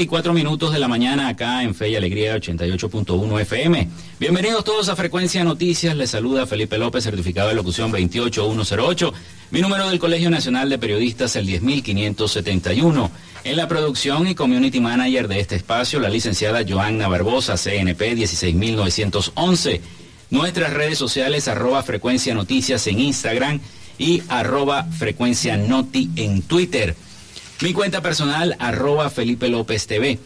11 y 4 minutos de la mañana acá en Fe y Alegría 88.1 FM. Bienvenidos todos a Frecuencia Noticias. Les saluda Felipe López, certificado de locución 28108. Mi número del Colegio Nacional de Periodistas, el 10571. En la producción y community manager de este espacio, la licenciada Joanna Barbosa, CNP 16911. Nuestras redes sociales, arroba Frecuencia Noticias en Instagram y arroba Frecuencia Noti en Twitter. Mi cuenta personal, arroba Felipe López TV.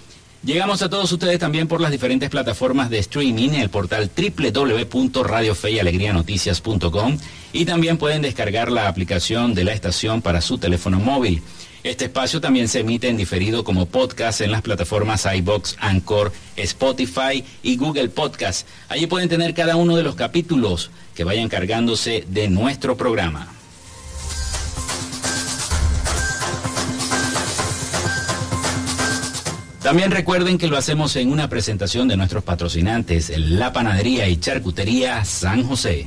Llegamos a todos ustedes también por las diferentes plataformas de streaming, el portal www.radiofeyalegrianoticias.com y también pueden descargar la aplicación de la estación para su teléfono móvil. Este espacio también se emite en diferido como podcast en las plataformas iBox, Anchor, Spotify y Google Podcast. Allí pueden tener cada uno de los capítulos que vayan cargándose de nuestro programa. También recuerden que lo hacemos en una presentación de nuestros patrocinantes, La Panadería y Charcutería San José.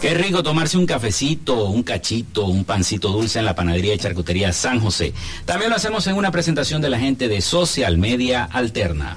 Qué rico tomarse un cafecito, un cachito, un pancito dulce en la panadería y charcutería San José. También lo hacemos en una presentación de la gente de Social Media Alterna.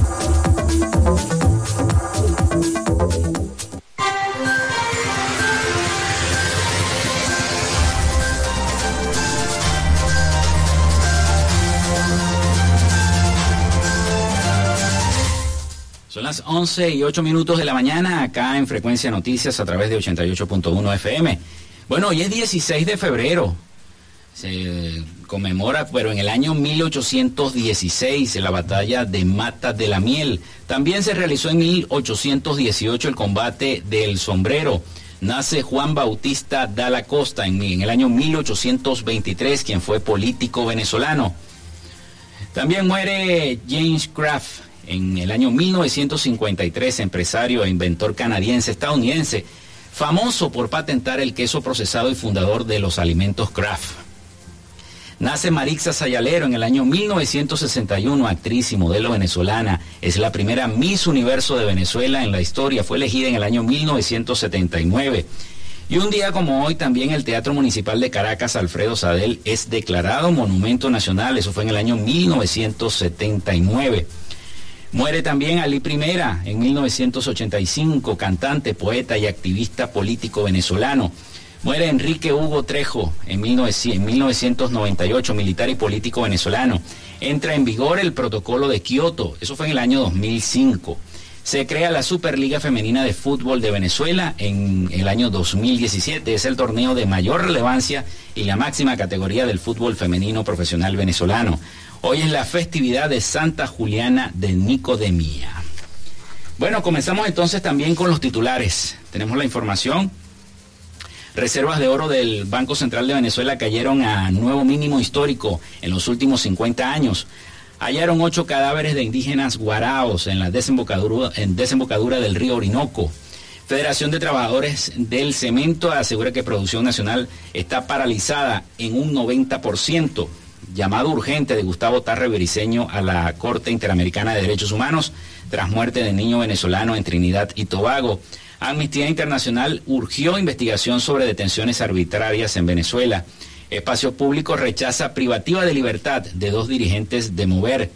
Las 11 y 8 minutos de la mañana acá en Frecuencia Noticias a través de 88.1 FM. Bueno, hoy es 16 de febrero. Se conmemora, pero en el año 1816, la batalla de Mata de la Miel. También se realizó en 1818 el combate del sombrero. Nace Juan Bautista Dalla Costa en, en el año 1823, quien fue político venezolano. También muere James Kraft en el año 1953, empresario e inventor canadiense estadounidense, famoso por patentar el queso procesado y fundador de los alimentos Kraft. Nace Marixa Sayalero en el año 1961, actriz y modelo venezolana. Es la primera Miss Universo de Venezuela en la historia. Fue elegida en el año 1979. Y un día como hoy también el Teatro Municipal de Caracas, Alfredo Sadel, es declarado Monumento Nacional. Eso fue en el año 1979. Muere también Ali Primera en 1985, cantante, poeta y activista político venezolano. Muere Enrique Hugo Trejo en 1998, militar y político venezolano. Entra en vigor el protocolo de Kioto, eso fue en el año 2005. Se crea la Superliga Femenina de Fútbol de Venezuela en el año 2017. Es el torneo de mayor relevancia y la máxima categoría del fútbol femenino profesional venezolano. Hoy es la festividad de Santa Juliana de Nicodemía. Bueno, comenzamos entonces también con los titulares. Tenemos la información. Reservas de oro del Banco Central de Venezuela cayeron a nuevo mínimo histórico en los últimos 50 años. Hallaron ocho cadáveres de indígenas guaraos en la desembocadura, desembocadura del río Orinoco. Federación de Trabajadores del Cemento asegura que producción nacional está paralizada en un 90% llamado urgente de Gustavo Tarre Bericeño a la Corte Interamericana de Derechos Humanos tras muerte de niño venezolano en Trinidad y Tobago. Amnistía Internacional urgió investigación sobre detenciones arbitrarias en Venezuela. Espacio Público rechaza privativa de libertad de dos dirigentes de Mover.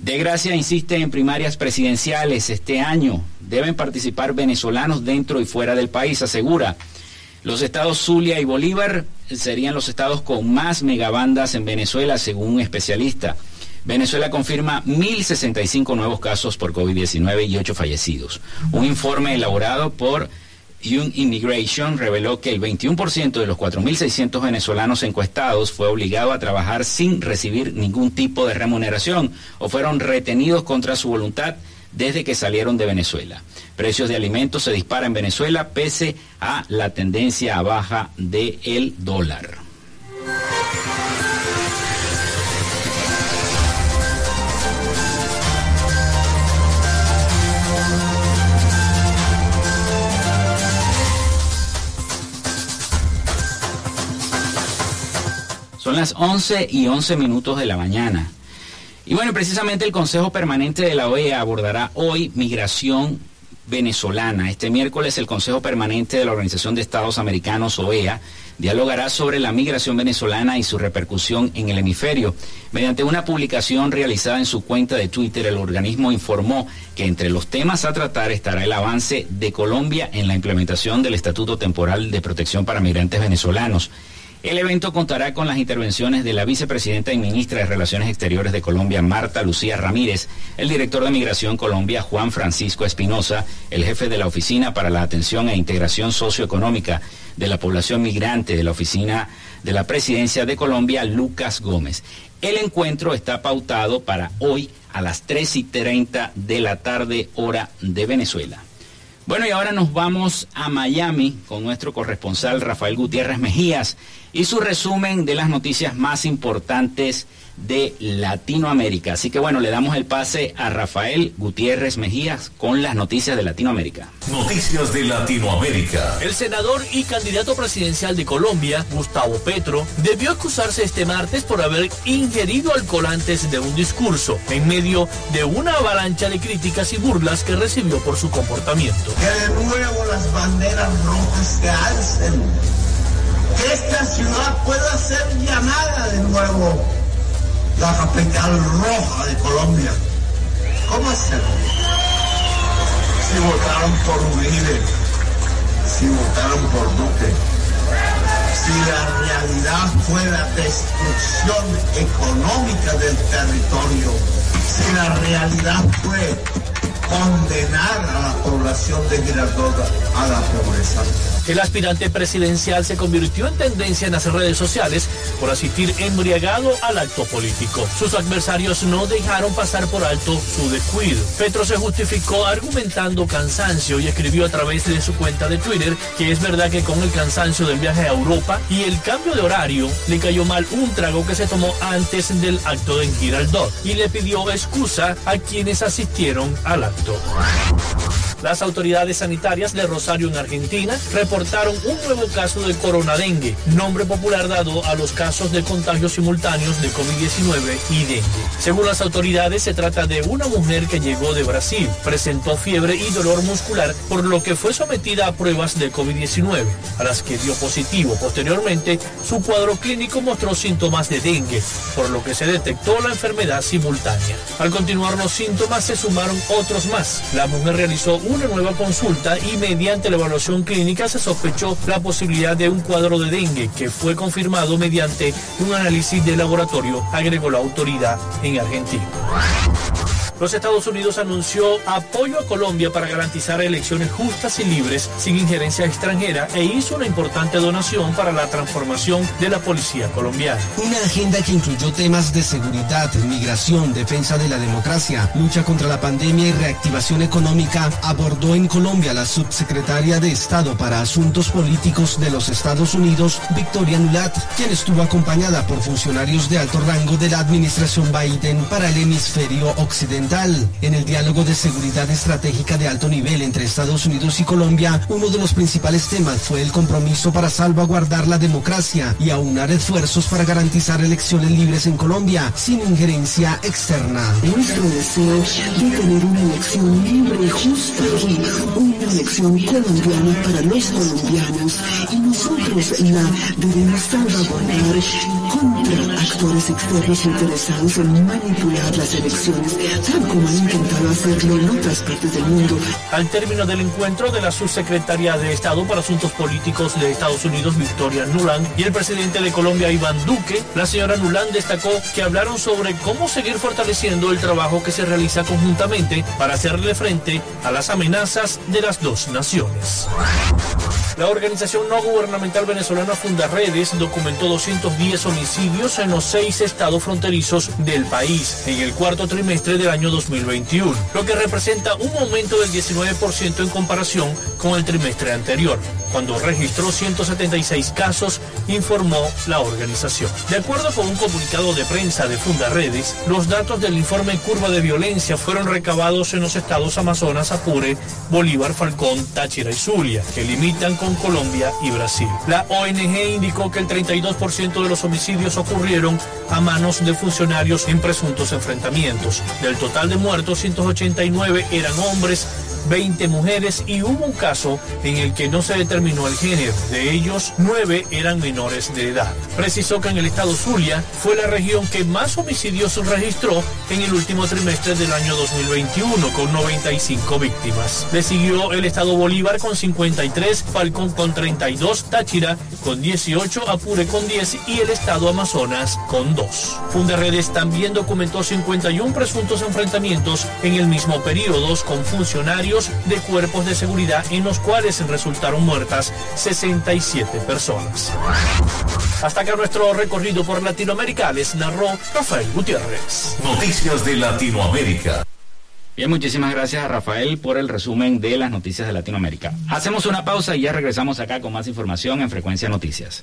De Gracia insiste en primarias presidenciales este año. Deben participar venezolanos dentro y fuera del país, asegura. Los estados Zulia y Bolívar serían los estados con más megabandas en Venezuela, según un especialista. Venezuela confirma 1.065 nuevos casos por COVID-19 y 8 fallecidos. Un informe elaborado por Young Immigration reveló que el 21% de los 4.600 venezolanos encuestados fue obligado a trabajar sin recibir ningún tipo de remuneración o fueron retenidos contra su voluntad desde que salieron de Venezuela. Precios de alimentos se disparan en Venezuela pese a la tendencia a baja del dólar. Son las 11 y 11 minutos de la mañana. Y bueno, precisamente el Consejo Permanente de la OEA abordará hoy migración venezolana. Este miércoles el Consejo Permanente de la Organización de Estados Americanos, OEA, dialogará sobre la migración venezolana y su repercusión en el hemisferio. Mediante una publicación realizada en su cuenta de Twitter, el organismo informó que entre los temas a tratar estará el avance de Colombia en la implementación del Estatuto Temporal de Protección para Migrantes Venezolanos el evento contará con las intervenciones de la vicepresidenta y ministra de Relaciones Exteriores de Colombia, Marta Lucía Ramírez, el director de Migración Colombia, Juan Francisco Espinosa, el jefe de la Oficina para la Atención e Integración Socioeconómica de la Población Migrante de la Oficina de la Presidencia de Colombia, Lucas Gómez. El encuentro está pautado para hoy a las 3 y 30 de la tarde, hora de Venezuela. Bueno, y ahora nos vamos a Miami con nuestro corresponsal Rafael Gutiérrez Mejías y su resumen de las noticias más importantes de Latinoamérica. Así que bueno, le damos el pase a Rafael Gutiérrez Mejías con las noticias de Latinoamérica. Noticias de Latinoamérica. El senador y candidato presidencial de Colombia, Gustavo Petro, debió acusarse este martes por haber ingerido alcohol antes de un discurso, en medio de una avalancha de críticas y burlas que recibió por su comportamiento. Que de nuevo las banderas rojas se alcen que esta ciudad pueda ser llamada de nuevo la capital roja de Colombia. ¿Cómo hacerlo? Si votaron por Uribe, si votaron por Duque, si la realidad fue la destrucción económica del territorio, si la realidad fue condenar a la población de Girardota a la pobreza El aspirante presidencial se convirtió en tendencia en las redes sociales por asistir embriagado al acto político. Sus adversarios no dejaron pasar por alto su descuido. Petro se justificó argumentando cansancio y escribió a través de su cuenta de Twitter que es verdad que con el cansancio del viaje a Europa y el cambio de horario le cayó mal un trago que se tomó antes del acto en Giraldot y le pidió excusa a quienes asistieron al acto. Las autoridades sanitarias de Rosario en Argentina reportaron un nuevo caso de coronadengue, nombre popular dado a los casos de contagios simultáneos de COVID-19 y dengue. Según las autoridades, se trata de una mujer que llegó de Brasil, presentó fiebre y dolor muscular, por lo que fue sometida a pruebas de COVID-19, a las que dio positivo. Posteriormente, su cuadro clínico mostró síntomas de dengue, por lo que se detectó la enfermedad simultánea. Al continuar los síntomas, se sumaron otros más. La mujer realizó un una nueva consulta y mediante la evaluación clínica se sospechó la posibilidad de un cuadro de dengue que fue confirmado mediante un análisis de laboratorio, agregó la autoridad en Argentina. Los Estados Unidos anunció apoyo a Colombia para garantizar elecciones justas y libres sin injerencia extranjera e hizo una importante donación para la transformación de la policía colombiana. Una agenda que incluyó temas de seguridad, migración, defensa de la democracia, lucha contra la pandemia y reactivación económica, abordó en Colombia la subsecretaria de Estado para Asuntos Políticos de los Estados Unidos, Victoria Nulat, quien estuvo acompañada por funcionarios de alto rango de la administración Biden para el hemisferio occidental en el diálogo de seguridad estratégica de alto nivel entre Estados Unidos y Colombia, uno de los principales temas fue el compromiso para salvaguardar la democracia y aunar esfuerzos para garantizar elecciones libres en Colombia sin injerencia externa. Nuestro deseo de tener una elección libre y justa una elección colombiana para los colombianos y nosotros la debemos salvaguardar contra actores externos interesados en manipular las elecciones como han intentado hacerlo en otras partes del mundo. Al término del encuentro de la subsecretaria de Estado para Asuntos Políticos de Estados Unidos, Victoria Nuland, y el presidente de Colombia, Iván Duque, la señora Nuland destacó que hablaron sobre cómo seguir fortaleciendo el trabajo que se realiza conjuntamente para hacerle frente a las amenazas de las dos naciones. La organización no gubernamental venezolana Fundaredes documentó 210 homicidios en los seis estados fronterizos del país en el cuarto trimestre del año 2021, lo que representa un aumento del 19% en comparación con el trimestre anterior, cuando registró 176 casos, informó la organización. De acuerdo con un comunicado de prensa de Fundaredes, los datos del informe Curva de Violencia fueron recabados en los estados Amazonas, Apure, Bolívar, Falcón, Táchira y Zulia, que limitan con Colombia y Brasil. La ONG indicó que el 32% de los homicidios ocurrieron a manos de funcionarios en presuntos enfrentamientos. Del total de muertos, 189 eran hombres, 20 mujeres y hubo un caso en el que no se determinó el género. De ellos, 9 eran menores de edad. Precisó que en el estado Zulia fue la región que más homicidios registró en el último trimestre del año 2021, con 95 víctimas. Le siguió el estado Bolívar con 53, Falcón con 32, Táchira con 18, Apure con 10 y el estado Amazonas con 2. Funderredes también documentó 51 presuntos enfrentamientos en el mismo periodo con funcionarios de cuerpos de seguridad en los cuales resultaron muertas 67 personas. Hasta acá nuestro recorrido por Latinoamérica les narró Rafael Gutiérrez. Noticias de Latinoamérica. Bien, muchísimas gracias a Rafael por el resumen de las noticias de Latinoamérica. Hacemos una pausa y ya regresamos acá con más información en Frecuencia Noticias.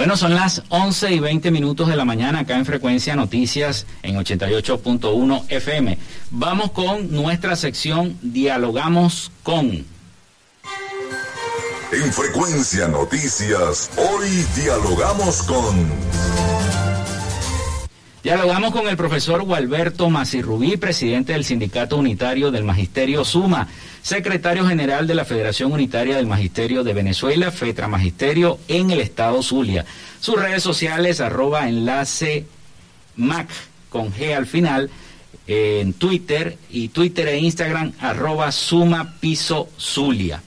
Bueno, son las 11 y 20 minutos de la mañana acá en Frecuencia Noticias en 88.1 FM. Vamos con nuestra sección Dialogamos con. En Frecuencia Noticias, hoy dialogamos con... Dialogamos con el profesor Gualberto Macirrubí, presidente del Sindicato Unitario del Magisterio Suma, secretario general de la Federación Unitaria del Magisterio de Venezuela, FETRA Magisterio, en el estado Zulia. Sus redes sociales, arroba enlace MAC con G al final, en Twitter y Twitter e Instagram, arroba Suma Piso Zulia.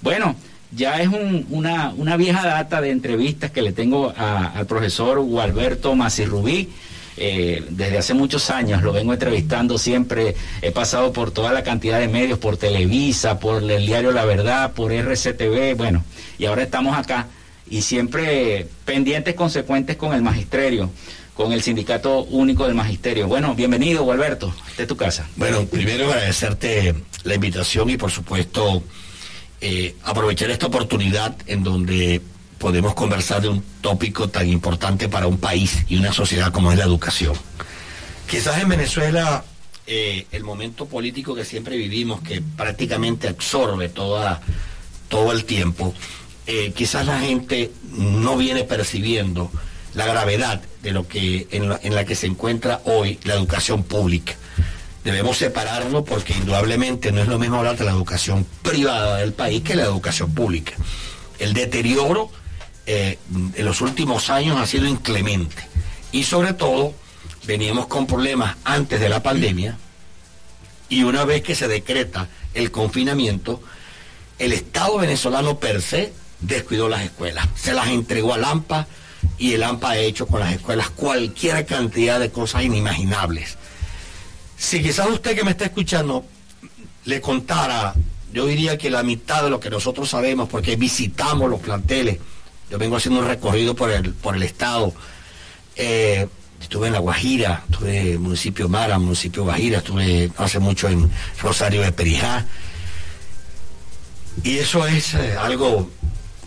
Bueno, ya es una, vieja data de entrevistas que le tengo al profesor Gualberto Macirrubí eh, desde hace muchos años, lo vengo entrevistando siempre, he pasado por toda la cantidad de medios, por Televisa, por el diario La Verdad, por RCTV, bueno, y ahora estamos acá y siempre pendientes, consecuentes con el magisterio con el Sindicato Único del Magisterio. Bueno, bienvenido, Alberto, de tu casa. Bueno, primero agradecerte la invitación y por supuesto eh, aprovechar esta oportunidad en donde podemos conversar de un tópico tan importante para un país y una sociedad como es la educación. Quizás en Venezuela eh, el momento político que siempre vivimos, que prácticamente absorbe toda, todo el tiempo, eh, quizás la gente no viene percibiendo la gravedad de lo que en la, en la que se encuentra hoy la educación pública. Debemos separarlo porque indudablemente no es lo mismo hablar de la educación privada del país que la educación pública. El deterioro eh, en los últimos años ha sido inclemente. Y sobre todo, veníamos con problemas antes de la pandemia y una vez que se decreta el confinamiento, el Estado venezolano per se descuidó las escuelas. Se las entregó al AMPA y el AMPA ha hecho con las escuelas cualquier cantidad de cosas inimaginables. Si quizás usted que me está escuchando le contara, yo diría que la mitad de lo que nosotros sabemos, porque visitamos los planteles, yo vengo haciendo un recorrido por el, por el estado. Eh, estuve en La Guajira, estuve en el municipio Mara, municipio Guajira, estuve hace mucho en Rosario de Perijá. Y eso es eh, algo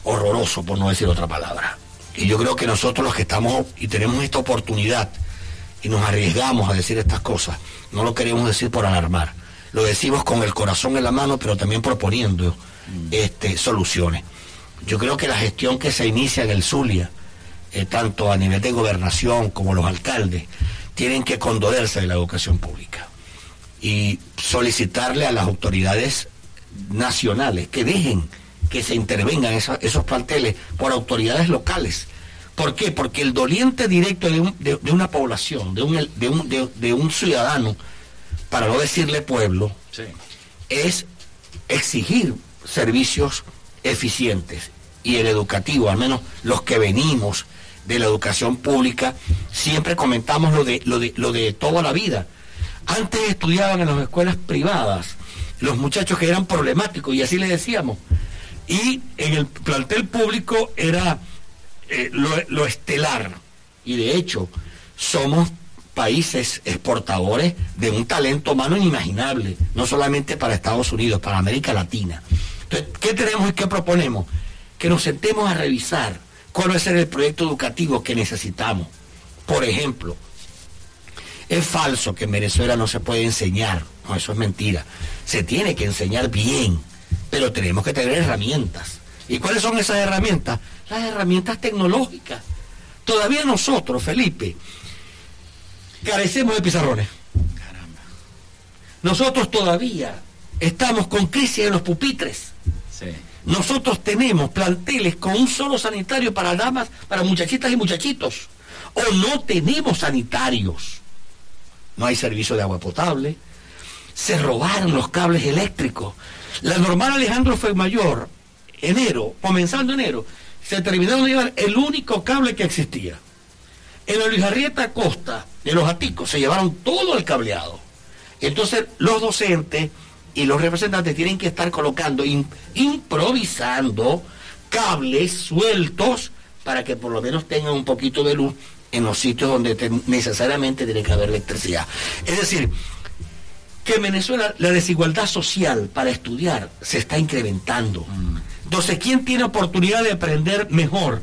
horroroso, por no decir otra palabra. Y yo creo que nosotros los que estamos y tenemos esta oportunidad y nos arriesgamos a decir estas cosas, no lo queremos decir por alarmar. Lo decimos con el corazón en la mano, pero también proponiendo este, soluciones. Yo creo que la gestión que se inicia en el Zulia, eh, tanto a nivel de gobernación como los alcaldes, tienen que condolerse de la educación pública y solicitarle a las autoridades nacionales que dejen que se intervengan esos, planteles por autoridades locales. ¿Por qué? Porque el doliente directo de, una población, de un, de, un, ciudadano, para no decirle pueblo, es exigir servicios eficientes y el educativo, al menos los que venimos de la educación pública, siempre comentamos lo de, lo de, lo de toda la vida. Antes estudiaban en las escuelas privadas los muchachos que eran problemáticos y así les decíamos. Y en el plantel público era eh, lo, lo estelar. Y de hecho, somos países exportadores de un talento humano inimaginable, no solamente para Estados Unidos, para América Latina. Entonces, ¿qué tenemos y qué proponemos? Que nos sentemos a revisar cuál va a ser el proyecto educativo que necesitamos. Por ejemplo, es falso que en Venezuela no se puede enseñar. No, eso es mentira. Se tiene que enseñar bien, pero tenemos que tener herramientas. ¿Y cuáles son esas herramientas? Las herramientas tecnológicas. Todavía nosotros, Felipe, carecemos de pizarrones. Caramba. Nosotros todavía estamos con crisis en los pupitres. Nosotros tenemos planteles con un solo sanitario para damas, para muchachitas y muchachitos. O no tenemos sanitarios. No hay servicio de agua potable. Se robaron los cables eléctricos. La normal Alejandro fue mayor, enero, comenzando enero, se terminaron de llevar el único cable que existía. En la Luis Arrieta Costa, de los Aticos, se llevaron todo el cableado. Entonces, los docentes y los representantes tienen que estar colocando, improvisando cables sueltos para que por lo menos tengan un poquito de luz en los sitios donde necesariamente tiene que haber electricidad. Es decir, que en Venezuela la desigualdad social para estudiar se está incrementando. Mm. Entonces, ¿quién tiene oportunidad de aprender mejor?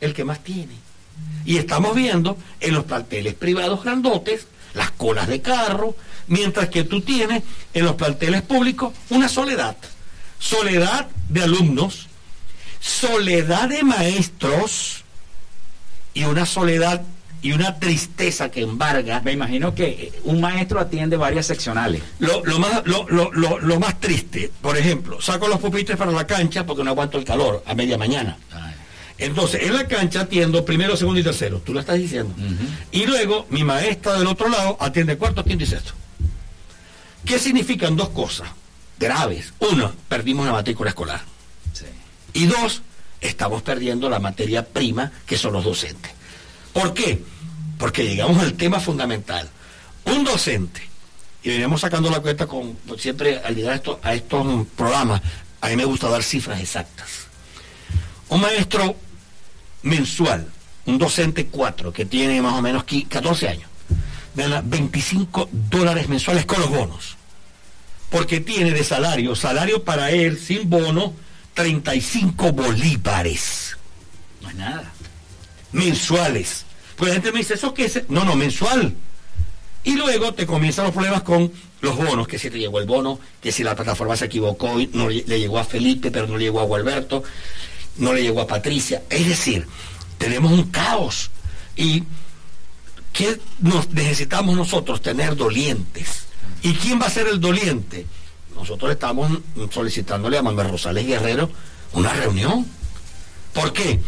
El que más tiene. Y estamos viendo en los planteles privados grandotes, las colas de carro, mientras que tú tienes en los planteles públicos una soledad. Soledad de alumnos, soledad de maestros y una soledad y una tristeza que embarga. Me imagino que un maestro atiende varias seccionales. Lo, lo más, lo, lo, lo, lo más triste, por ejemplo, saco los pupitres para la cancha porque no aguanto el calor a media mañana. Entonces, en la cancha atiendo primero, segundo y tercero, tú lo estás diciendo. Y luego, mi maestra del otro lado atiende cuarto, quinto y sexto. ¿Qué significan dos cosas graves? Uno, perdimos la matrícula escolar. Y dos, estamos perdiendo la materia prima que son los docentes. ¿Por qué? Porque llegamos al tema fundamental. Un docente, y veníamos sacando la cuenta con, pues, siempre al llegar a estos, a estos programas, a mí me gusta dar cifras exactas. Un maestro mensual, un docente 4, que tiene más o menos 14 años, gana 25 dólares mensuales con los bonos. Porque tiene de salario, salario para él sin bono, 35 bolívares. No es nada. Mensuales. Pues la gente me dice, ¿eso qué es? No, no, mensual. Y luego te comienzan los problemas con los bonos, que si te llegó el bono, que si la plataforma se equivocó y no le llegó a Felipe, pero no le llegó a Gualberto, no le llegó a Patricia. Es decir, tenemos un caos. ¿Y qué necesitamos nosotros? Tener dolientes. ¿Y quién va a ser el doliente? Nosotros estamos solicitándole a Manuel Rosales Guerrero una reunión. ¿Por qué?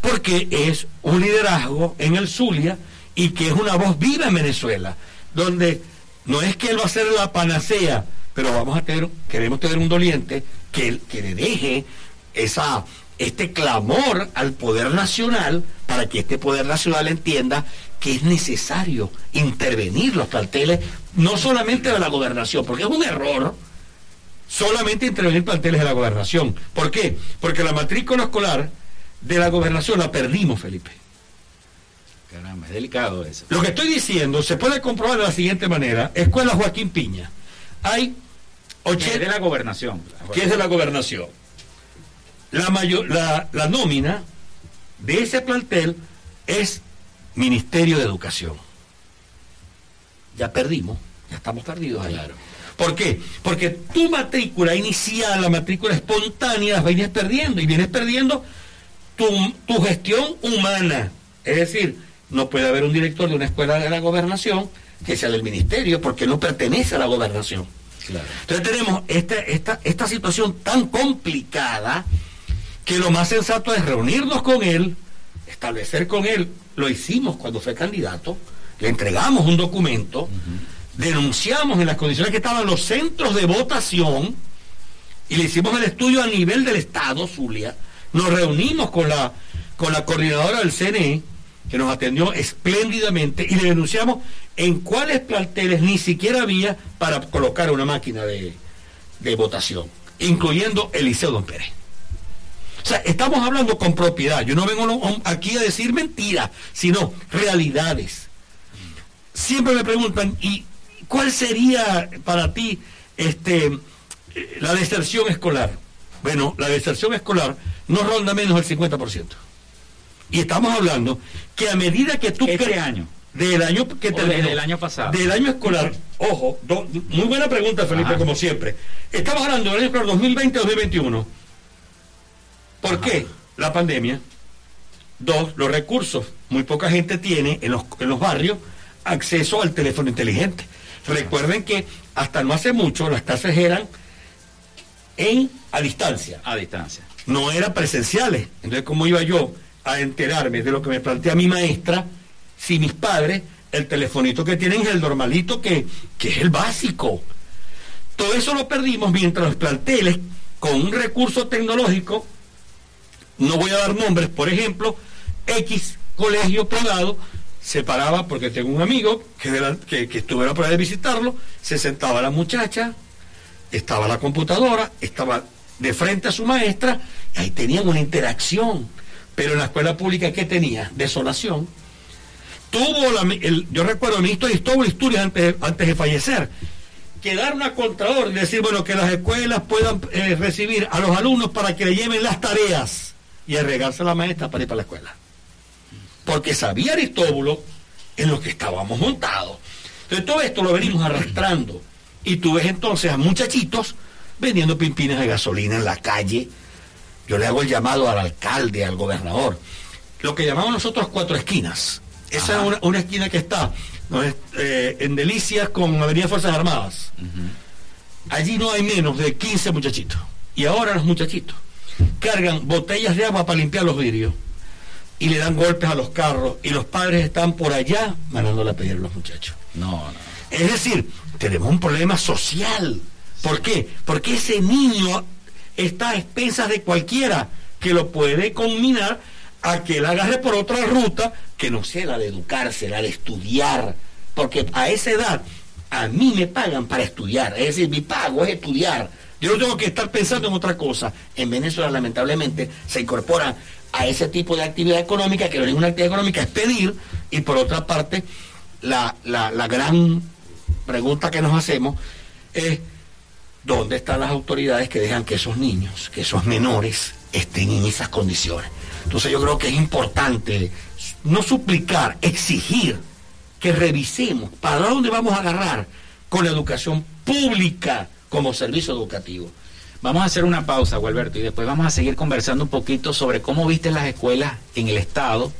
Porque es un liderazgo en el Zulia y que es una voz viva en Venezuela, donde no es que él va a ser la panacea, pero vamos a tener, queremos tener un doliente que, que le deje esa, este clamor al poder nacional para que este poder nacional entienda que es necesario intervenir los planteles, no solamente de la gobernación, porque es un error solamente intervenir planteles de la gobernación. ¿Por qué? Porque la matrícula escolar de la gobernación la perdimos, Felipe. Caramba, es delicado eso. Lo que estoy diciendo se puede comprobar de la siguiente manera. Escuela Joaquín Piña. Hay 80... de la gobernación. ¿Qué es de la gobernación? La, mayor, la, la nómina de ese plantel es Ministerio de Educación. Ya perdimos, ya estamos perdidos ahí. Claro. ¿Por qué? Porque tu matrícula inicial, la matrícula espontánea, las vienes perdiendo y vienes perdiendo tu, tu, gestión humana. Es decir, no puede haber un director de una escuela de la gobernación que sea del ministerio porque no pertenece a la gobernación. Claro. Entonces tenemos esta, esta, esta situación tan complicada que lo más sensato es reunirnos con él, establecer con él, lo hicimos cuando fue candidato, le entregamos un documento, uh -huh. denunciamos en las condiciones que estaban los centros de votación y le hicimos el estudio a nivel del Estado, Zulia, nos reunimos con la, con la coordinadora del CNE, que nos atendió espléndidamente, y le denunciamos en cuáles planteles ni siquiera había para colocar una máquina de, de votación, incluyendo el Liceo Don Pérez. O sea, estamos hablando con propiedad. Yo no vengo aquí a decir mentiras, sino realidades. Siempre me preguntan, ¿y cuál sería para ti este, la deserción escolar? Bueno, la deserción escolar no ronda menos del 50%. Y estamos hablando que a medida que tú... Este año. Del año que terminó. Del año pasado. Del año escolar. Ojo, do, muy buena pregunta, Felipe, Ajá. como siempre. Estamos hablando del año escolar 2020-2021. ¿Por qué? La pandemia. Dos, los recursos. Muy poca gente tiene en los, en los barrios acceso al teléfono inteligente. Recuerden que hasta no hace mucho las clases eran en a distancia. A distancia. No eran presenciales. Entonces, ¿cómo iba yo a enterarme de lo que me plantea mi maestra si mis padres, el telefonito que tienen es el normalito que, que es el básico? Todo eso lo perdimos mientras los planteles, con un recurso tecnológico, no voy a dar nombres, por ejemplo, X colegio privado se paraba porque tengo un amigo que, la, que, que estuviera de visitarlo, se sentaba la muchacha, estaba la computadora, estaba de frente a su maestra, y ahí tenían una interacción. Pero en la escuela pública, ¿qué tenía? Desolación. Tuvo la, el, yo recuerdo el ministro Historia, Historia antes, antes de fallecer, que dar una contraordre y decir, bueno, que las escuelas puedan eh, recibir a los alumnos para que le lleven las tareas y arregarse a la maestra para ir para la escuela. Porque sabía Aristóbulo en lo que estábamos montados. Entonces todo esto lo venimos arrastrando. Y tú ves entonces a muchachitos vendiendo pimpines de gasolina en la calle. Yo le hago el llamado al alcalde, al gobernador. Lo que llamamos nosotros cuatro esquinas. Esa es una, esquina que está eh, en Delicias con Avenida Fuerzas Armadas. Allí no hay menos de 15 muchachitos. Y ahora los muchachitos cargan botellas de agua para limpiar los vidrios y le dan golpes a los carros y los padres están por allá mandándole a pedir a los muchachos. No, no. Es decir, tenemos un problema social. ¿Por qué? Porque ese niño está a expensas de cualquiera que lo puede combinar a que él agarre por otra ruta que no sea la de educarse, la de estudiar. Porque a esa edad a mí me pagan para estudiar. Es decir, mi pago es estudiar. Yo no tengo que estar pensando en otra cosa. En Venezuela, lamentablemente, se incorpora a ese tipo de actividad económica, que es una actividad económica, es pedir, y por otra parte, la, la gran pregunta que nos hacemos es, ¿dónde están las autoridades que dejan que esos niños, que esos menores, estén en esas condiciones? Entonces yo creo que es importante no suplicar, exigir que revisemos para dónde vamos a agarrar con la educación pública como servicio educativo. Vamos a hacer una pausa, Gualberto, y después vamos a seguir conversando un poquito sobre cómo viste las escuelas en el Estado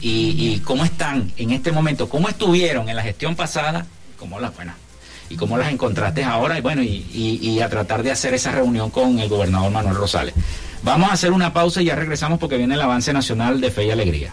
y, cómo están en este momento, cómo estuvieron en la gestión pasada, cómo las buenas y cómo las encontraste ahora, y bueno, y, a tratar de hacer esa reunión con el gobernador Manuel Rosales. Vamos a hacer una pausa y ya regresamos porque viene el avance nacional de fe y alegría.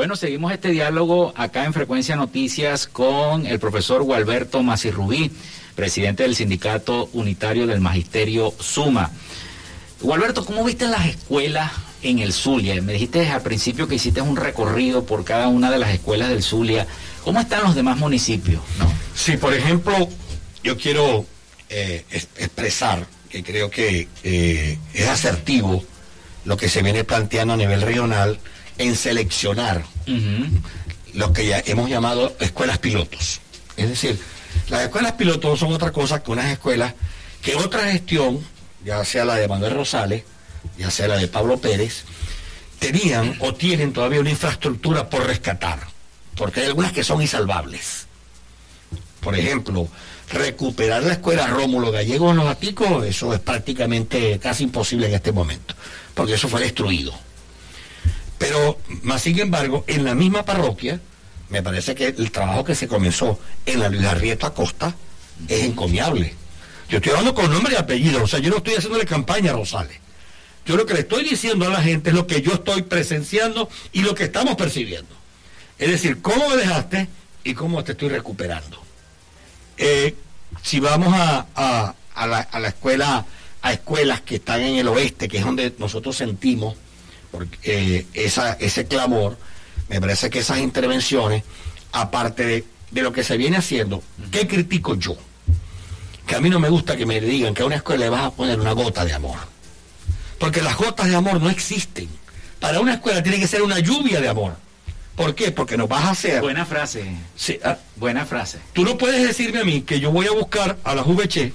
Bueno, seguimos este diálogo acá en Frecuencia Noticias con el profesor Gualberto Macirrubí, presidente del Sindicato Unitario del Magisterio Suma. Gualberto, ¿cómo viste las escuelas en el Zulia? Me dijiste al principio que hiciste un recorrido por cada una de las escuelas del Zulia. ¿Cómo están los demás municipios? Sí, por ejemplo, yo quiero eh, expresar que creo que eh, es asertivo lo que se viene planteando a nivel regional en seleccionar lo que ya hemos llamado escuelas pilotos. Es decir, las escuelas pilotos son otra cosa que unas escuelas que otra gestión, ya sea la de Manuel Rosales, ya sea la de Pablo Pérez, tenían o tienen todavía una infraestructura por rescatar, porque hay algunas que son insalvables. Por ejemplo, recuperar la escuela Rómulo Gallego en los Aticos, eso es prácticamente casi imposible en este momento, porque eso fue destruido. Pero, más sin embargo, en la misma parroquia, me parece que el trabajo que se comenzó en la Luis Arrieta Acosta es encomiable. Yo estoy hablando con nombre y apellido, o sea, yo no estoy haciéndole campaña a Rosales. Yo lo que le estoy diciendo a la gente es lo que yo estoy presenciando y lo que estamos percibiendo. Es decir, cómo me dejaste y cómo te estoy recuperando. Eh, si vamos a, la, a la escuela, a escuelas que están en el oeste, que es donde nosotros sentimos porque eh, esa, ese clamor, me parece que esas intervenciones, aparte de, lo que se viene haciendo, ¿qué critico yo? Que a mí no me gusta que me digan que a una escuela le vas a poner una gota de amor. Porque las gotas de amor no existen. Para una escuela tiene que ser una lluvia de amor. ¿Por qué? Porque nos vas a hacer. Buena frase. Sí, ah, Buena frase. Tú no puedes decirme a mí que yo voy a buscar a la VC,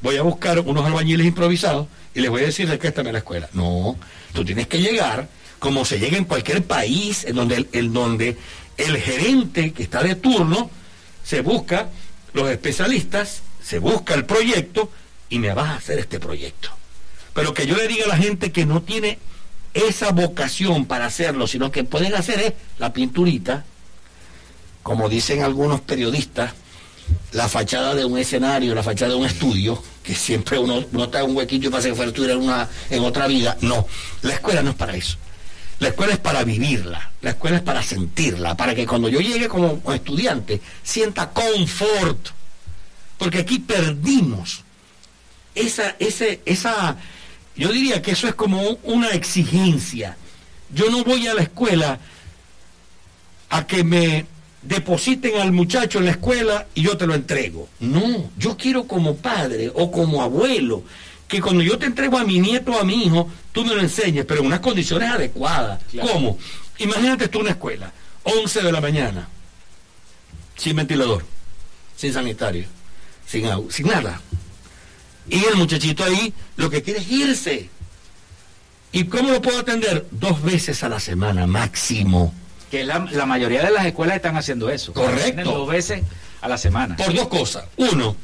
voy a buscar unos albañiles improvisados y les voy a decir en la escuela. No, Tú tienes que llegar, como se llega en cualquier país, en donde, en donde el gerente que está de turno se busca los especialistas, se busca el proyecto y me vas a hacer este proyecto. Pero que yo le diga a la gente que no tiene esa vocación para hacerlo, sino que pueden hacer es la pinturita, como dicen algunos periodistas, la fachada de un escenario, la fachada de un estudio, que siempre uno, en un huequillo para hacer fuera en, una, en otra vida. No, la escuela no es para eso. La escuela es para vivirla, la escuela es para sentirla, para que cuando yo llegue como estudiante sienta confort. Porque aquí perdimos esa, ese, esa, yo diría que eso es como una exigencia Yo no voy a la escuela a que me depositen al muchacho en la escuela y yo te lo entrego. No, yo quiero como padre o como abuelo que cuando yo te entrego a mi nieto o a mi hijo, tú me lo enseñes, pero en unas condiciones adecuadas. ¿Cómo? Imagínate tú una escuela, 11 de la mañana, sin ventilador, sin sanitario, sin agua, sin nada. Y el muchachito ahí lo que quiere es irse. ¿Y cómo lo puedo atender? Dos veces a la semana máximo. Que la, la mayoría de las escuelas están haciendo eso. Correcto. Dos veces a la semana. Por dos cosas. Uno,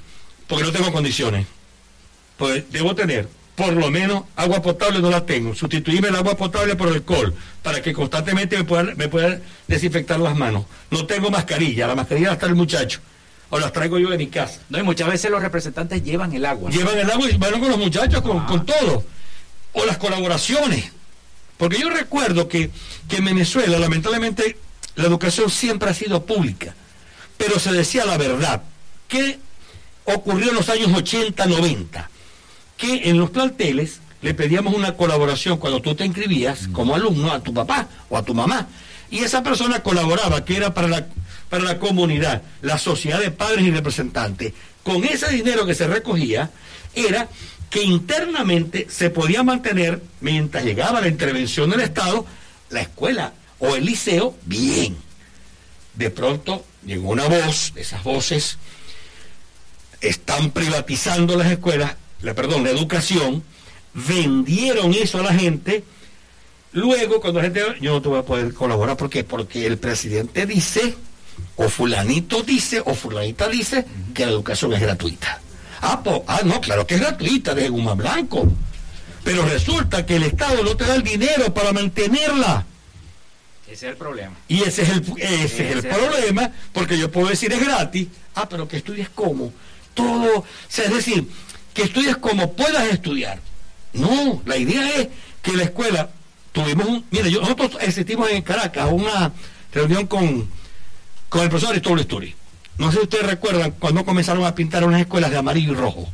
porque no tengo condiciones. Pues debo tener, por lo menos, agua potable no la tengo. Sustituirme el agua potable por alcohol, para que constantemente me puedan, me puedan desinfectar las manos. No tengo mascarilla, la mascarilla la está el muchacho. O las traigo yo de mi casa. No, y muchas veces los representantes llevan el agua. ¿no? Llevan el agua y van con los muchachos, con, con todo. O las colaboraciones. Porque yo recuerdo que, que en Venezuela, lamentablemente, la educación siempre ha sido pública. Pero se decía la verdad. ¿Qué ocurrió en los años 80, 90? Que en los planteles le pedíamos una colaboración cuando tú te inscribías como alumno a tu papá o a tu mamá. Y esa persona colaboraba, que era para la, para la comunidad, la sociedad de padres y representantes. Con ese dinero que se recogía, era que internamente se podía mantener, mientras llegaba la intervención del Estado, la escuela o el liceo bien. De pronto llegó una voz, esas voces, están privatizando las escuelas, la, perdón, la educación, vendieron eso a la gente. Luego, cuando la gente, yo no te voy a poder colaborar, ¿por qué? Porque el presidente dice, o fulanito dice, o fulanita dice, que la educación es gratuita. Ah, po- ah, no, claro que es gratuita, de guma blanco. Pero resulta que el Estado no te da el dinero para mantenerla. Ese es el problema. Y ese es el, ese es el problema, porque yo puedo decir es gratis, ah, pero que estudies como, todo, o sea, es decir, que estudies como puedas estudiar. No, la idea es que la escuela, tuvimos un, mire, yo, nosotros asistimos en Caracas a una reunión con, con el profesor Aristóbulo Esturi. No sé si ustedes recuerdan cuando comenzaron a pintar unas escuelas de amarillo y rojo.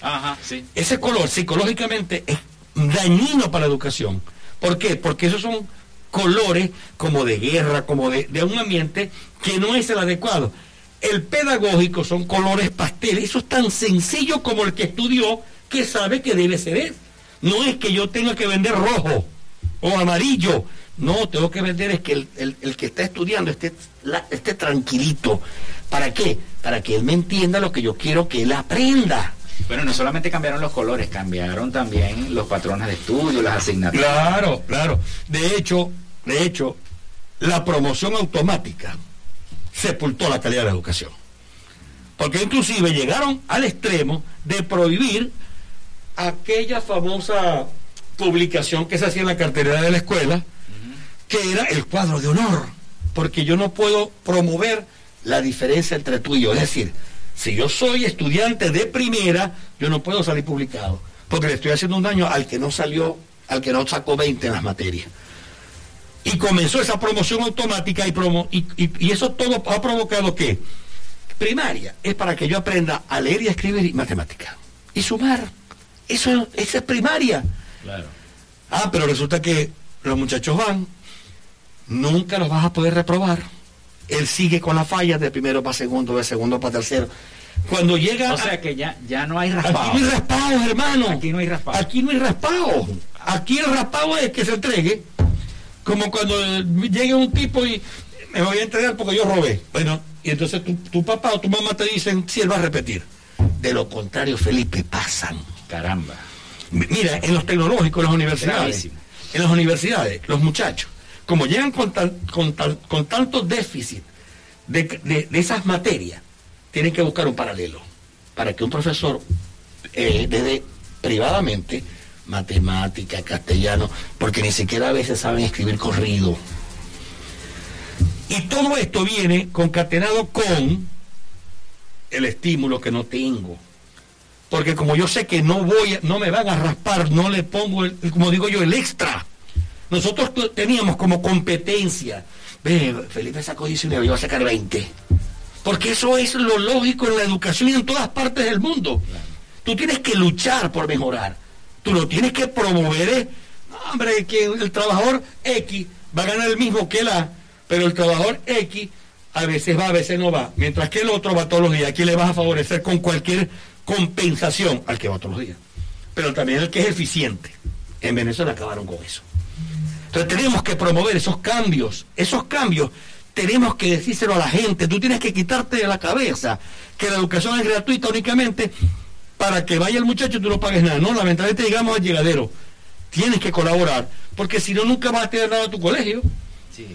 Ajá, sí. Ese color psicológicamente es dañino para la educación. ¿Por qué? Porque esos son colores como de guerra, como de, de un ambiente que no es el adecuado. El pedagógico son colores pasteles. Eso es tan sencillo como el que estudió que sabe que debe ser eso. No es que yo tenga que vender rojo o amarillo. No, tengo que vender es que el, el- el que está estudiando esté, la- esté tranquilito. ¿Para qué? Para que él me entienda lo que yo quiero que él aprenda. Bueno, no solamente cambiaron los colores, cambiaron también los patrones de estudio, las asignaturas. Claro, claro. De hecho, de hecho, la promoción automática sepultó la calidad de la educación. Porque inclusive llegaron al extremo de prohibir aquella famosa publicación que se hacía en la cartera de la escuela, que era el cuadro de honor. Porque yo no puedo promover la diferencia entre tú y yo. Es decir, si yo soy estudiante de primera, yo no puedo salir publicado. Porque le estoy haciendo un daño al que no salió, al que no sacó 20 en las materias. Y comenzó esa promoción automática y, promo, y, y- y eso todo ha provocado que primaria es para que yo aprenda a leer y a escribir y matemática. Y sumar. Eso, esa es primaria. Claro. Ah, pero resulta que los muchachos van, nunca los vas a poder reprobar. Él sigue con las fallas de primero para segundo, de segundo para tercero. Cuando llega O sea que ya, ya no hay Aquí raspado. no hay raspados, hermano. Aquí no hay raspado. Aquí no hay raspados. Aquí el raspado es que se entregue. Como cuando eh, llegue un tipo y me voy a entregar porque yo robé. Bueno, y entonces tu, tu papá o tu mamá te dicen si él va a repetir. De lo contrario, Felipe, pasan. Caramba. Mira, en los tecnológicos, en las universidades, en las universidades, los muchachos, como llegan con, tanto déficit de, esas materias, tienen que buscar un paralelo para que un profesor eh, le dé privadamente matemática, castellano, porque ni siquiera a veces saben escribir corrido. Y todo esto viene concatenado con el estímulo que no tengo porque como yo sé que no voy, no me van a raspar, no le pongo, el- como digo yo, el extra. Nosotros teníamos como competencia, ve, Felipe sacó 19, yo voy a sacar 20. Porque eso es lo lógico en la educación y en todas partes del mundo. Tú tienes que luchar por mejorar. Tú lo tienes que promover. es, hombre, que el trabajador X va a ganar el mismo que la, pero el trabajador X a veces va, a veces no va, mientras que el otro va todos los días. Aquí le vas a favorecer con cualquier compensación al que va todos los días, pero también el que es eficiente. En Venezuela acabaron con eso. Entonces tenemos que promover esos cambios, esos cambios tenemos que decírselo a la gente, tú tienes que quitarte de la cabeza que la educación es gratuita únicamente para que vaya el muchacho y tú no pagues nada. No, lamentablemente llegamos al llegadero. Tienes que colaborar, porque si no, nunca vas a tener nada a tu colegio. Sí,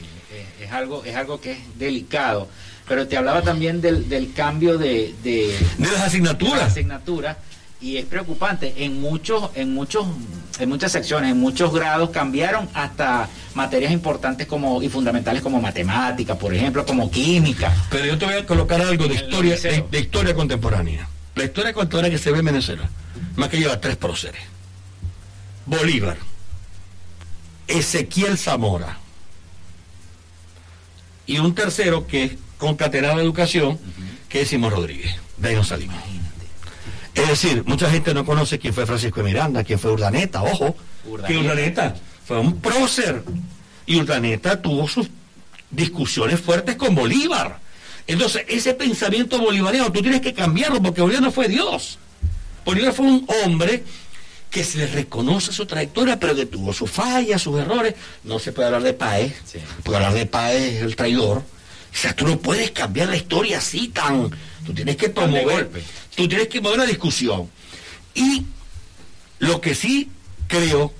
es, algo, es algo que es delicado. Pero te hablaba también del, del cambio de, de, de las asignaturas. asignaturas y es preocupante. En muchos en muchos en muchas secciones en muchos grados cambiaron hasta materias importantes como y fundamentales como matemática por ejemplo como química. Pero yo te voy a colocar algo de historia de, historia contemporánea. La historia contemporánea que se ve en Venezuela más que lleva tres próceres. Bolívar Ezequiel Zamora y un tercero que es concatenado de educación que es Simón Rodríguez de ahí nos salimos es decir, mucha gente no conoce quién fue Francisco de Miranda, quién fue Urdaneta, ojo, que Urdaneta fue un prócer. Y Urdaneta tuvo sus discusiones fuertes con Bolívar. Entonces, ese pensamiento bolivariano tú tienes que cambiarlo porque Bolívar no fue Dios. Bolívar fue un hombre que se le reconoce su trayectoria, pero que tuvo sus fallas, sus errores. No se puede hablar de Paez, puede hablar de Paez, el traidor. O sea, tú no puedes cambiar la historia así tan... Tú tienes que promover tú tienes que mover la discusión. Y lo que sí creo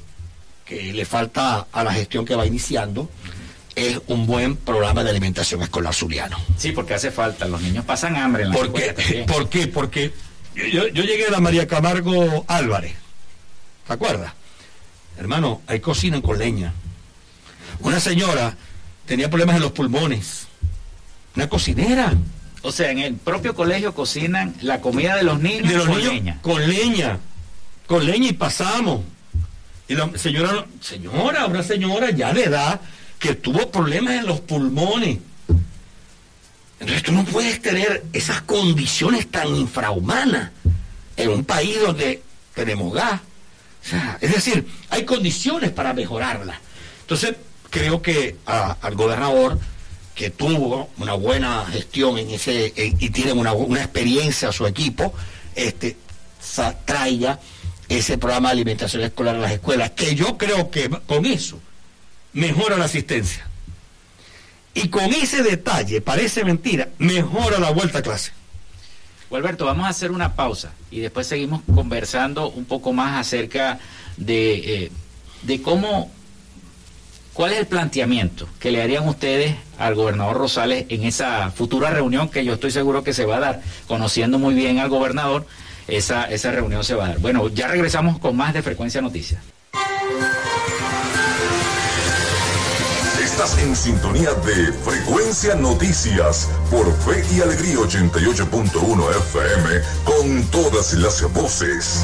que le falta a la gestión que va iniciando es un buen programa de alimentación escolar zuliano. Sí, porque hace falta, los niños pasan hambre en la ¿Por qué? ¿Por qué? Porque yo, yo llegué a la María Camargo Álvarez, ¿te acuerdas? Hermano, hay cocina con leña. Una señora tenía problemas en los pulmones, una cocinera o sea, en el propio colegio cocinan la comida de los niños, con leña. Con leña. Con leña y pasamos. Y la señora, señora, una señora ya de edad que tuvo problemas en los pulmones. Entonces tú no puedes tener esas condiciones tan infrahumanas en un país donde tenemos gas. O sea, es decir, hay condiciones para mejorarla. Entonces, creo que al gobernador que tuvo una buena gestión en ese y tiene una, una experiencia a su equipo, este, traiga ese programa de alimentación escolar a las escuelas, que yo creo que con eso mejora la asistencia. Y con ese detalle, parece mentira, mejora la vuelta a clase. Alberto, vamos a hacer una pausa y después seguimos conversando un poco más acerca de, eh, de cómo ¿Cuál es el planteamiento que le harían ustedes al gobernador Rosales en esa futura reunión que yo estoy seguro que se va a dar? Conociendo muy bien al gobernador, esa, esa reunión se va a dar. Bueno, ya regresamos con más de Frecuencia Noticias. Estás en sintonía de Frecuencia Noticias por Fe y Alegría 88.1 FM con todas las voces.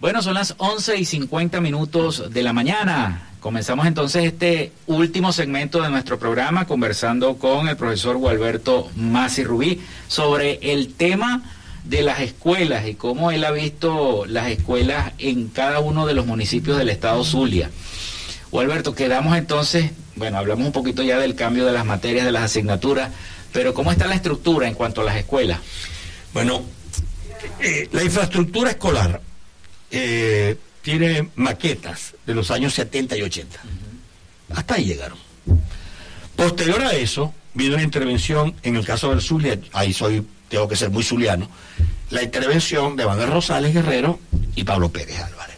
Bueno, son las 11 y 50 minutos de la mañana. Comenzamos entonces este último segmento de nuestro programa conversando con el profesor Gualberto Masi Rubí sobre el tema de las escuelas y cómo él ha visto las escuelas en cada uno de los municipios del estado Zulia. O Alberto, quedamos entonces, bueno, hablamos un poquito ya del cambio de las materias, de las asignaturas, pero ¿cómo está la estructura en cuanto a las escuelas? Bueno, eh, la infraestructura escolar eh, tiene maquetas de los años 70 y 80. Hasta ahí llegaron. Posterior a eso, vino una intervención, en el caso del Zulia, ahí soy, tengo que ser muy zuliano, la intervención de Manuel Rosales Guerrero y Pablo Pérez Álvarez,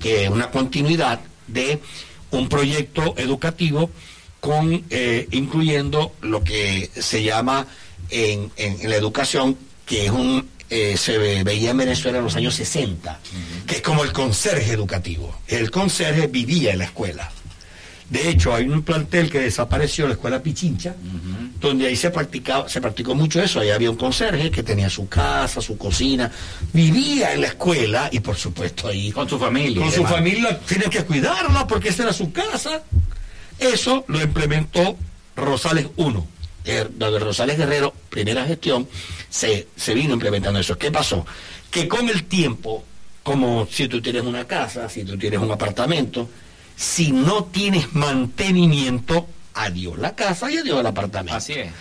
que es una continuidad de un proyecto educativo con eh, incluyendo lo que se llama en, en, la educación, que es un eh, se veía en Venezuela en los años 60, que es como el conserje educativo. El conserje vivía en la escuela. De hecho, hay un plantel que desapareció, la escuela Pichincha, donde ahí se practicaba, se practicó mucho eso. Ahí había un conserje que tenía su casa, su cocina, vivía en la escuela y por supuesto ahí. Con su familia. Con su familia tiene que cuidarla porque esa era su casa. Eso lo implementó Rosales 1. Donde Rosales Guerrero, primera gestión, se, se vino implementando eso. ¿Qué pasó? Que con el tiempo, como si tú tienes una casa, si tú tienes un apartamento, si no tienes mantenimiento, adiós la casa y adiós el apartamento. Así es.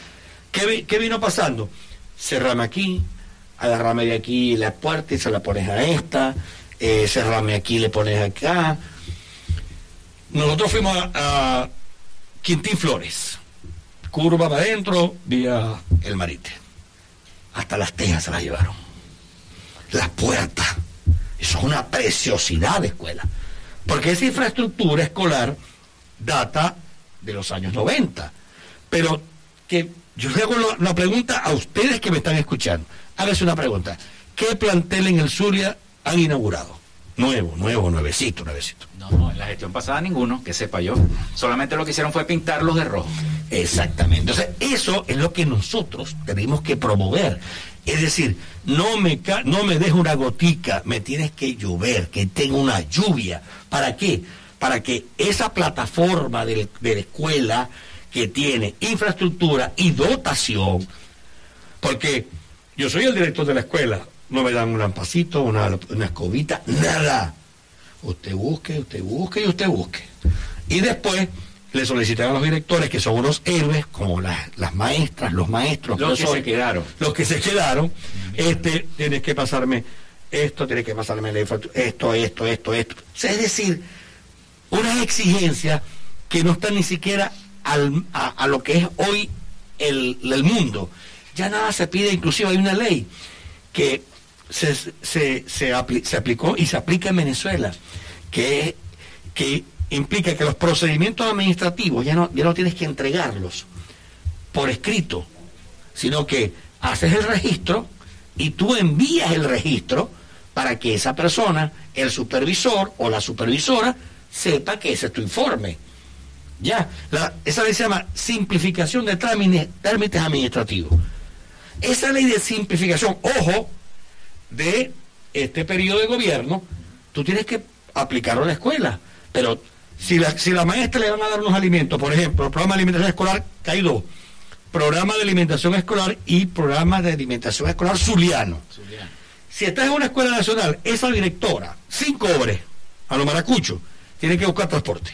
¿Qué, vino pasando? Cerrame aquí, agarrame de aquí la puerta y se la pones a esta, eh, cerrame aquí y le pones acá. Nosotros fuimos a, Quintín Flores, curva para adentro, vía el Marite. Hasta las tejas se las llevaron. Las puertas. Eso es una preciosidad de escuela. Porque esa infraestructura escolar data de los años 90. Pero que yo le hago la pregunta a ustedes que me están escuchando. Hágase una pregunta. ¿Qué plantel en el Zulia han inaugurado? Nuevo, nuevo, nuevecito, nuevecito. No, no, en la gestión pasada ninguno, que sepa yo. Solamente lo que hicieron fue pintarlos de rojo. Exactamente. Entonces, eso es lo que nosotros tenemos que promover. Es decir, no me, no me dejes una gotica, me tienes que llover, que tenga una lluvia. ¿Para qué? Para que esa plataforma de, la escuela que tiene infraestructura y dotación, porque yo soy el director de la escuela, no me dan un lampacito, una, una escobita, nada. Usted busque, usted busque y usted busque. Y después le solicitan a los directores, que son unos héroes, como las, las maestras, los maestros, los que se quedaron. Los que se quedaron, este, tienes que pasarme esto, tienes que pasarme esto, esto, esto, esto. es decir, una exigencia que no está ni siquiera al, a, lo que es hoy el, el, mundo. Ya nada se pide, inclusive hay una ley que se, se, se, aplicó y se aplica en Venezuela, que, que implica que los procedimientos administrativos ya no, ya no tienes que entregarlos por escrito, sino que haces el registro y tú envías el registro para que esa persona, el supervisor o la supervisora, sepa que ese es tu informe. Ya, esa ley se llama simplificación de trámites, trámites administrativos. Esa ley de simplificación, ojo, de este periodo de gobierno, tú tienes que aplicarlo en la escuela, pero si la, si la maestra le van a dar unos alimentos, por ejemplo, el programa de alimentación escolar, que hay dos, programa de alimentación escolar y programa de alimentación escolar zuliano. Si estás en una escuela nacional, esa directora, sin cobre, a lo maracucho, tiene que buscar transporte.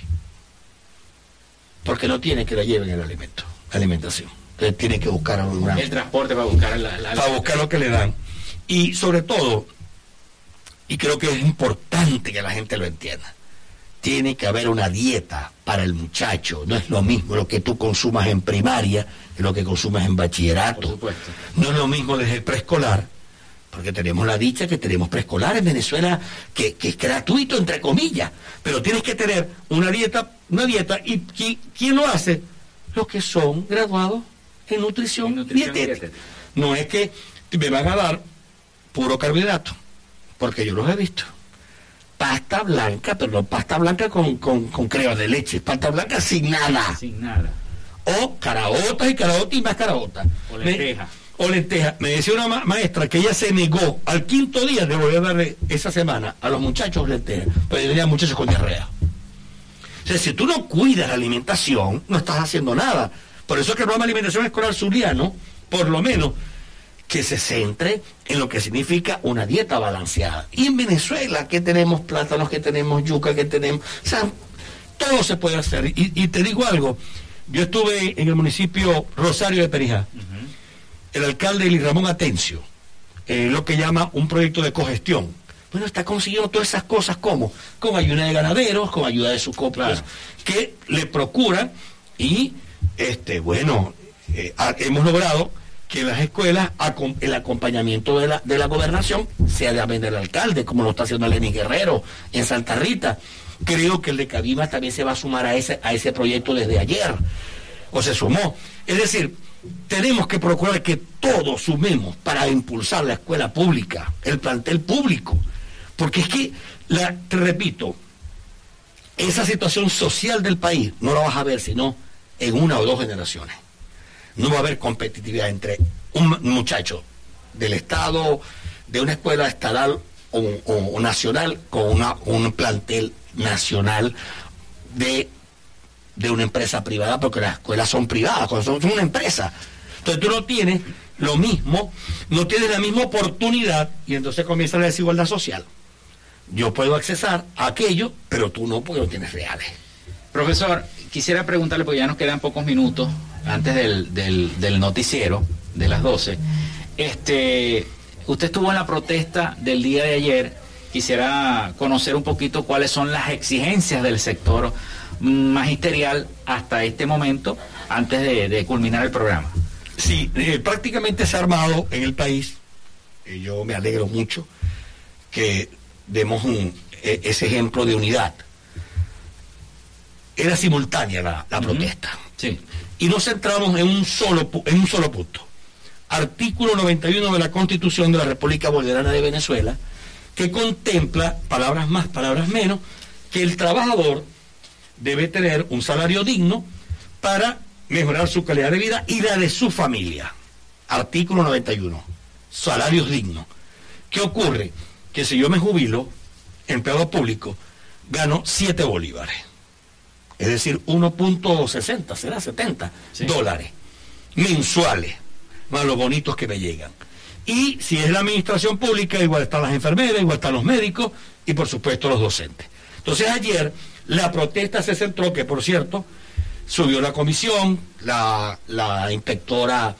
Porque no tiene que la lleven el alimento, la alimentación. Entonces tiene que buscar el transporte para buscar para buscar lo que le dan. Y sobre todo, y creo que es importante que la gente lo entienda, tiene que haber una dieta para el muchacho. No es lo mismo lo que tú consumas en primaria que lo que consumas en bachillerato. No es lo mismo desde el preescolar, porque tenemos la dicha que tenemos preescolar en Venezuela que, es gratuito, entre comillas, pero tienes que tener una dieta, una dieta, y ¿quién lo hace? Los que son graduados en nutrición, dietética. No es que me van a dar puro carbohidrato, porque yo los he visto pasta blanca, pero no pasta blanca con, con, con crema de leche, pasta blanca sin nada. Sin nada. O caraotas y caraotas y más caraotas. O lenteja. o lenteja. Me decía una maestra que ella se negó al quinto día de volver a darle esa semana a los muchachos lenteja, pero tenía muchachos con diarrea. O sea, si tú no cuidas la alimentación, no estás haciendo nada. Por eso es que el programa de alimentación escolar zuliano, por lo menos, que se centre en lo que significa una dieta balanceada. Y en Venezuela, que tenemos plátanos, que tenemos yuca, que tenemos... O sea, todo se puede hacer. Y, te digo algo, yo estuve en el municipio Rosario de Perijá, el alcalde Eli Ramón Atencio, eh, lo que llama un proyecto de cogestión. Bueno, está consiguiendo todas esas cosas, ¿cómo? Con ayuda de ganaderos, con ayuda de sus copias, que le procuran y, este, bueno, eh, hemos logrado que las escuelas el acompañamiento de la, de la gobernación sea de del alcalde, como lo está haciendo Lenín Guerrero en Santa Rita. Creo que el de Cabimas también se va a sumar a ese, a ese proyecto desde ayer, o se sumó. Es decir, tenemos que procurar que todos sumemos para impulsar la escuela pública, el plantel público. Porque es que, la, te repito, esa situación social del país no la vas a ver sino en una o dos generaciones. No va a haber competitividad entre un muchacho del Estado, de una escuela estatal o, nacional, con una, un plantel nacional de, de una empresa privada, porque las escuelas son privadas, son una empresa. Entonces tú no tienes lo mismo, no tienes la misma oportunidad y entonces comienza la desigualdad social. Yo puedo accesar a aquello, pero tú no porque tienes reales. Profesor, quisiera preguntarle, porque ya nos quedan pocos minutos antes del, del, noticiero de las 12. Este, usted estuvo en la protesta del día de ayer. Quisiera conocer un poquito cuáles son las exigencias del sector magisterial hasta este momento, antes de, culminar el programa. Sí, eh, prácticamente se ha armado en el país. y yo me alegro mucho que demos un, e, ese ejemplo de unidad. Era simultánea la, protesta. Sí. Y nos centramos en un, solo, en un solo punto. Artículo 91 de la Constitución de la República Bolivariana de Venezuela, que contempla, palabras más, palabras menos, que el trabajador debe tener un salario digno para mejorar su calidad de vida y la de su familia. Artículo 91. Salarios dignos. ¿Qué ocurre? que si yo me jubilo, empleado público, gano 7 bolívares. Es decir, 1.60, será 70 dólares mensuales, más los bonitos que me llegan. Y si es la administración pública, igual están las enfermeras, igual están los médicos y por supuesto los docentes. Entonces ayer la protesta se centró, que por cierto, subió la comisión, la, la inspectora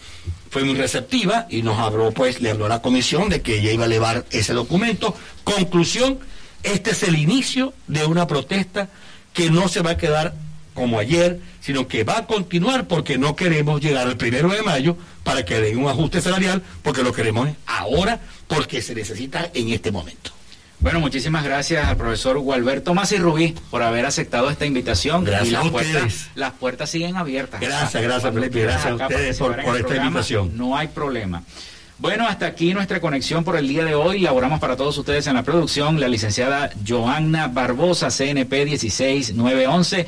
fue muy receptiva y nos habló, pues, le habló a la comisión de que ella iba a elevar ese documento. Conclusión, este es el inicio de una protesta que no se va a quedar como ayer, sino que va a continuar porque no queremos llegar al primero de mayo para que den un ajuste salarial, porque lo queremos ahora, porque se necesita en este momento. Bueno, muchísimas gracias al profesor Gualberto Masi Rubí por haber aceptado esta invitación. Gracias las a Puertas, las puertas siguen abiertas. Gracias, gracias Felipe, gracias a ustedes por, esta invitación. No hay problema. Bueno, hasta aquí nuestra conexión por el día de hoy. Laboramos para todos ustedes en la producción la licenciada Joanna Barbosa, CNP 16911.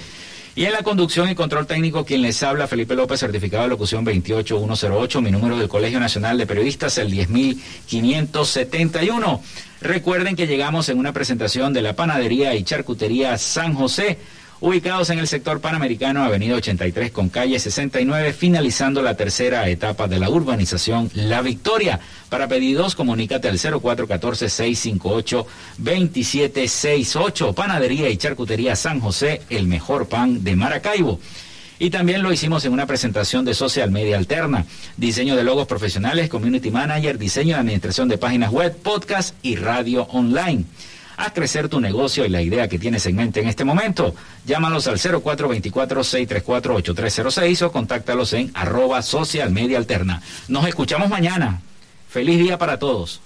Y en la conducción y control técnico, quien les habla, Felipe López, certificado de locución 28108. Mi número del Colegio Nacional de Periodistas, el 10571. Recuerden que llegamos en una presentación de la Panadería y Charcutería San José, ubicados en el sector panamericano, Avenida 83 con calle 69, finalizando la tercera etapa de la urbanización La Victoria. Para pedidos, comunícate al 0414-658-2768. Panadería y Charcutería San José, el mejor pan de Maracaibo. Y también lo hicimos en una presentación de Social Media Alterna, diseño de logos profesionales, community manager, diseño de administración de páginas web, podcast y radio online. Haz crecer tu negocio y la idea que tienes en mente en este momento. Llámalos al 0424-634-8306 o contáctalos en arroba social media alterna. Nos escuchamos mañana. Feliz día para todos.